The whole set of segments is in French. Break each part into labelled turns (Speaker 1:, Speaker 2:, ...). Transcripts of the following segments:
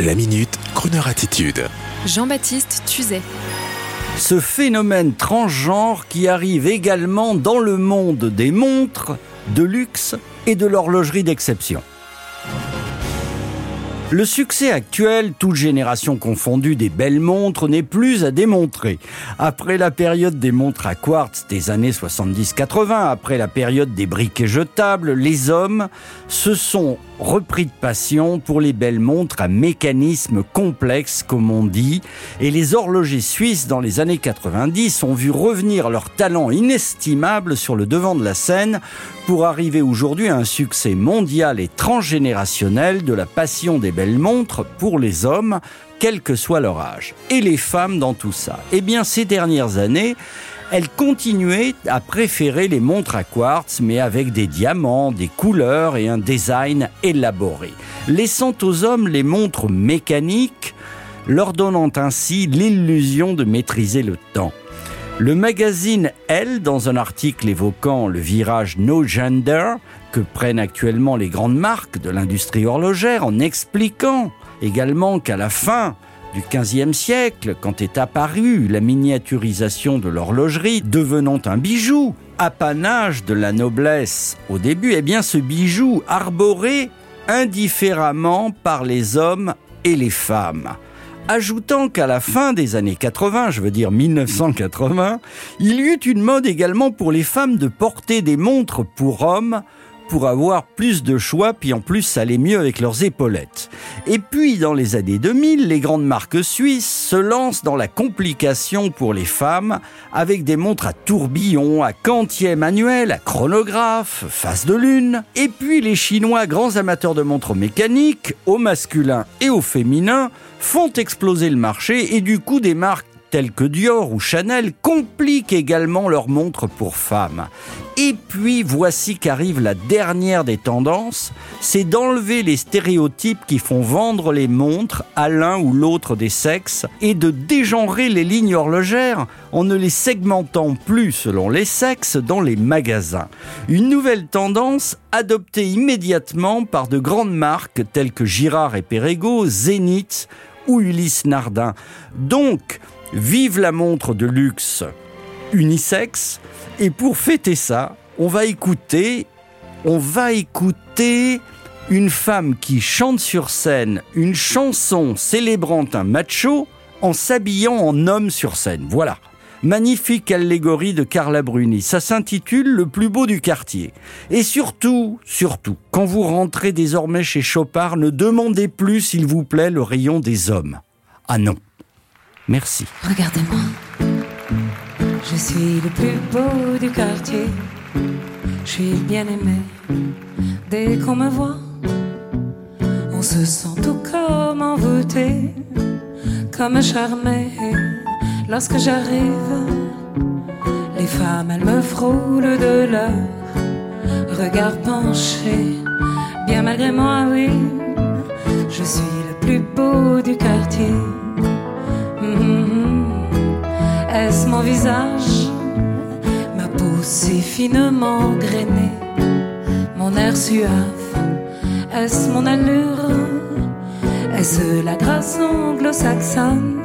Speaker 1: La minute, Kroneur attitude.
Speaker 2: Jean-Baptiste Tuzet.
Speaker 3: Ce phénomène transgenre qui arrive également dans le monde des montres, de luxe et de l'horlogerie d'exception. Le succès actuel, toute génération confondue des belles montres, n'est plus à démontrer. Après la période des montres à quartz des années 70-80, après la période des briquets jetables, les hommes se sont repris de passion pour les belles montres à mécanisme complexe, comme on dit, et les horlogers suisses dans les années 90 ont vu revenir leur talent inestimable sur le devant de la scène pour arriver aujourd'hui à un succès mondial et transgénérationnel de la passion des belles montres pour les hommes, quel que soit leur âge. Et les femmes dans tout ça Eh bien, ces dernières années, elle continuait à préférer les montres à quartz, mais avec des diamants, des couleurs et un design élaboré, laissant aux hommes les montres mécaniques, leur donnant ainsi l'illusion de maîtriser le temps. Le magazine Elle, dans un article évoquant le virage no gender que prennent actuellement les grandes marques de l'industrie horlogère, en expliquant également qu'à la fin du XVe siècle, quand est apparue la miniaturisation de l'horlogerie, devenant un bijou, apanage de la noblesse au début, eh bien ce bijou arboré indifféremment par les hommes et les femmes. Ajoutant qu'à la fin des années 80, je veux dire 1980, il y eut une mode également pour les femmes de porter des montres pour hommes pour avoir plus de choix, puis en plus ça allait mieux avec leurs épaulettes. Et puis dans les années 2000, les grandes marques suisses se lancent dans la complication pour les femmes avec des montres à tourbillon, à quantième manuel, à chronographe, face de lune. Et puis les Chinois, grands amateurs de montres mécaniques, au masculin et au féminin, font exploser le marché et du coup des marques tels que Dior ou Chanel compliquent également leurs montres pour femmes. Et puis voici qu'arrive la dernière des tendances, c'est d'enlever les stéréotypes qui font vendre les montres à l'un ou l'autre des sexes et de dégenrer les lignes horlogères en ne les segmentant plus selon les sexes dans les magasins. Une nouvelle tendance adoptée immédiatement par de grandes marques telles que Girard et Perregaux, Zénith ou Ulysse Nardin. Donc, Vive la montre de luxe unisexe. Et pour fêter ça, on va écouter, on va écouter une femme qui chante sur scène une chanson célébrant un macho en s'habillant en homme sur scène. Voilà. Magnifique allégorie de Carla Bruni. Ça s'intitule Le plus beau du quartier. Et surtout, surtout, quand vous rentrez désormais chez Chopard, ne demandez plus, s'il vous plaît, le rayon des hommes. Ah non. Merci.
Speaker 4: Regardez-moi, je suis le plus beau du quartier. Je suis bien aimé dès qu'on me voit. On se sent tout comme envoûté, comme charmé. Lorsque j'arrive, les femmes, elles me frôlent de leur regard penché. Bien malgré moi, oui, je suis le plus beau du quartier. Mon visage, ma peau si finement grainée, mon air suave, est-ce mon allure, est-ce la grâce anglo-saxonne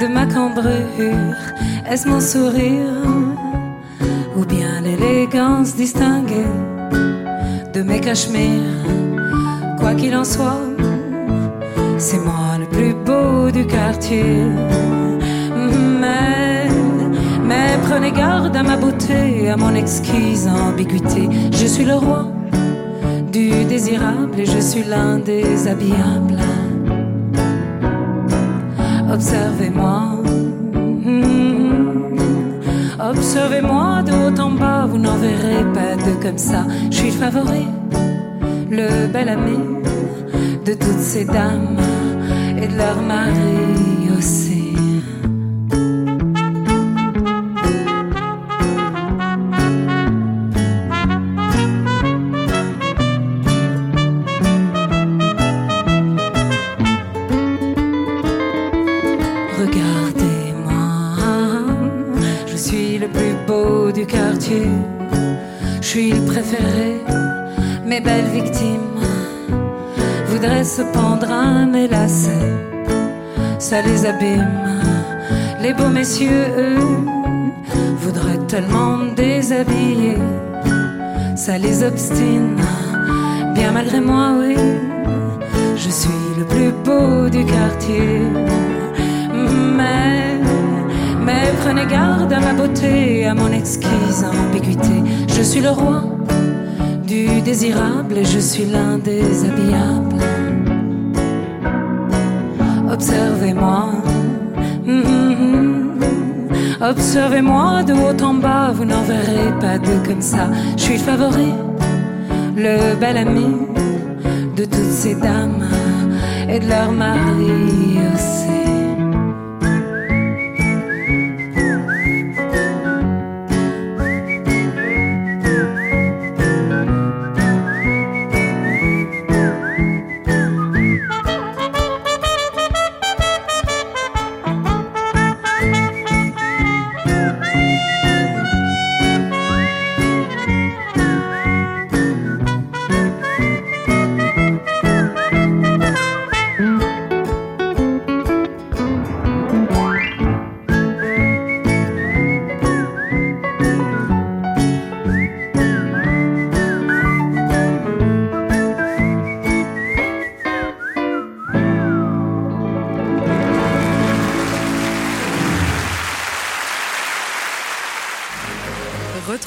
Speaker 4: de ma cambrure, est-ce mon sourire, ou bien l'élégance distinguée de mes cachemires, quoi qu'il en soit c'est moi le plus beau du quartier. Prenez garde à ma beauté, à mon exquise ambiguïté. Je suis le roi du désirable et je suis l'un des habillables. Observez-moi. Observez-moi de haut en bas, vous n'en verrez pas de comme ça. Je suis le favori, le bel ami de toutes ces dames et de leur mari suis le plus beau du quartier, je suis le préféré, mes belles victimes voudraient se pendre à mes lacets. Ça les abîme. Les beaux messieurs, eux, voudraient tellement me déshabiller. Ça les obstine. Bien malgré moi, oui, je suis le plus beau du quartier. Mais, prenez garde à ma beauté, à mon exquise ambiguïté. Je suis le roi du désirable et je suis l'un des habillables. Observez-moi. Mm-hmm. Observez-moi de haut en bas, vous n'en verrez pas deux comme ça. Je suis le favori, le bel ami de toutes ces dames et de leurs maris aussi.